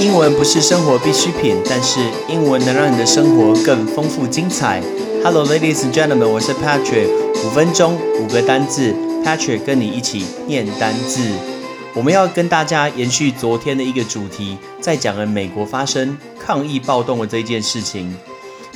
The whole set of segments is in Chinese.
英文不是生活必需品，但是英文能让你的生活更丰富精彩。Hello, ladies and gentlemen，我是 Patrick。五分钟五个单字，Patrick 跟你一起念单字。我们要跟大家延续昨天的一个主题，在讲了美国发生抗议暴动的这件事情。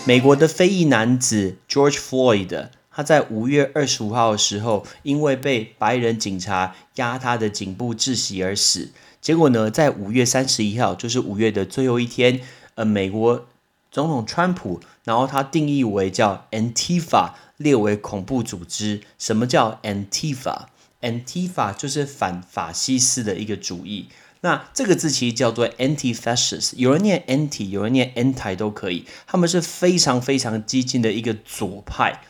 美国的非裔男子 George Floyd，他在五月二十五号的时候，因为被白人警察压他的颈部窒息而死。结果呢，在五月三十一号，就是五月的最后一天，呃，美国总统川普，然后他定义为叫 Antifa，列为恐怖组织。什么叫 Antifa？Antifa 就是反法西斯的一个主义。那这个字其实叫做 Anti-fascist，有人念 Anti，有人念 Anti 都可以。他们是非常非常激进的一个左派。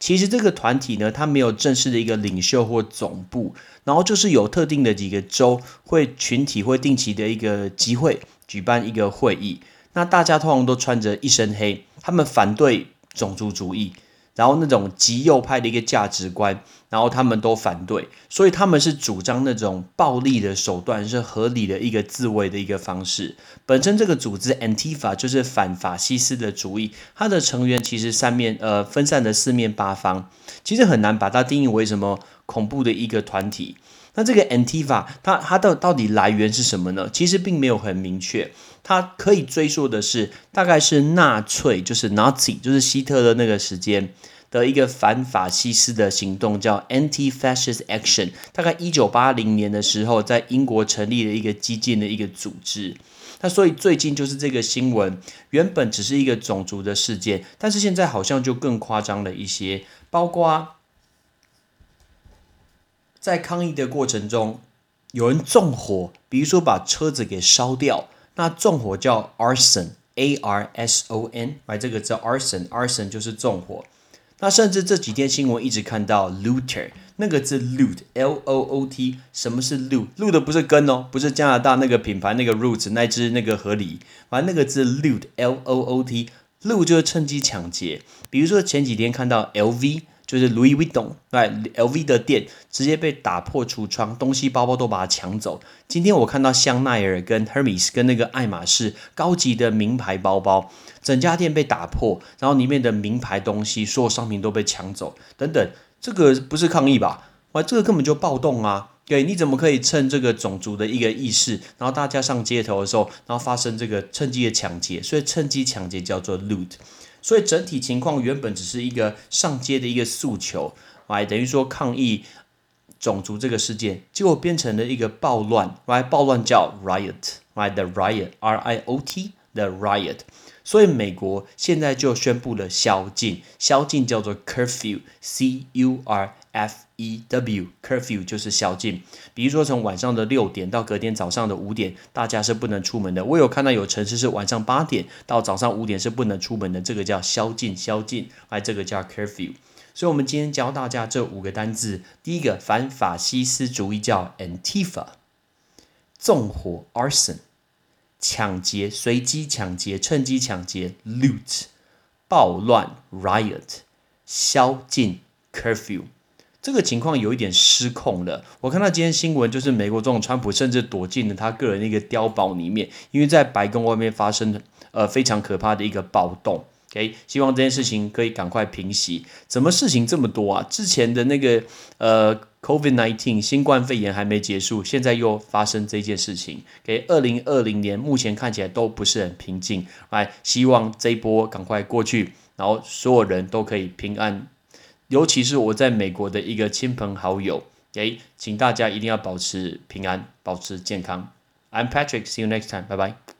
其实这个团体呢，它没有正式的一个领袖或总部，然后就是有特定的几个州会群体会定期的一个集会举办一个会议。那大家通常都穿着一身黑，他们反对种族主义。然后那种极右派的一个价值观，然后他们都反对，所以他们是主张那种暴力的手段是合理的一个自卫的一个方式。本身这个组织 Antifa 就是反法西斯的主义，它的成员其实三面呃分散的四面八方，其实很难把它定义为什么恐怖的一个团体。那这个 Antifa 它它的到底来源是什么呢？其实并没有很明确。它可以追溯的是，大概是纳粹，就是 Nazi，就是希特勒那个时间的一个反法西斯的行动，叫 Anti-Fascist Action。大概一九八零年的时候，在英国成立了一个激进的一个组织。那所以最近就是这个新闻，原本只是一个种族的事件，但是现在好像就更夸张了一些，包括在抗议的过程中，有人纵火，比如说把车子给烧掉。那纵火叫 arson，a r s o n，买这个叫 arson，arson 就是纵火。那甚至这几天新闻一直看到 looter，那个字 loot，l o o t，什么是 loot？loot 不是根哦，不是加拿大那个品牌那个 roots 那只那个河狸，反正那个字 loot，l o o t，loot 就是趁机抢劫。比如说前几天看到 l v。就是 Louis Vuitton，LV 的店直接被打破橱窗，东西包包都把它抢走。今天我看到香奈儿跟 Hermes 跟那个爱马仕高级的名牌包包，整家店被打破，然后里面的名牌东西所有商品都被抢走，等等，这个不是抗议吧？哇，这个根本就暴动啊！对，你怎么可以趁这个种族的一个意识，然后大家上街头的时候，然后发生这个趁机的抢劫？所以趁机抢劫叫做 loot。所以整体情况原本只是一个上街的一个诉求，来等于说抗议种族这个事件，结果变成了一个暴乱，来暴乱叫 riot，来 the riot，r i o t，the riot。所以美国现在就宣布了宵禁，宵禁叫做 curfew，c u r f e w，curfew 就是宵禁。比如说从晚上的六点到隔天早上的五点，大家是不能出门的。我有看到有城市是晚上八点到早上五点是不能出门的，这个叫宵禁，宵禁，哎，这个叫 curfew。所以，我们今天教大家这五个单字，第一个反法西斯主义叫 Antifa，纵火 arson。抢劫、随机抢劫、趁机抢劫，loot；暴乱，riot；宵禁，curfew。这个情况有一点失控了。我看到今天新闻，就是美国总统川普甚至躲进了他个人的一个碉堡里面，因为在白宫外面发生了呃非常可怕的一个暴动。OK，希望这件事情可以赶快平息。怎么事情这么多啊？之前的那个呃，Covid nineteen 新冠肺炎还没结束，现在又发生这件事情。给二零二零年目前看起来都不是很平静。来，希望这一波赶快过去，然后所有人都可以平安。尤其是我在美国的一个亲朋好友，诶，请大家一定要保持平安，保持健康。I'm Patrick，see you next time，拜拜。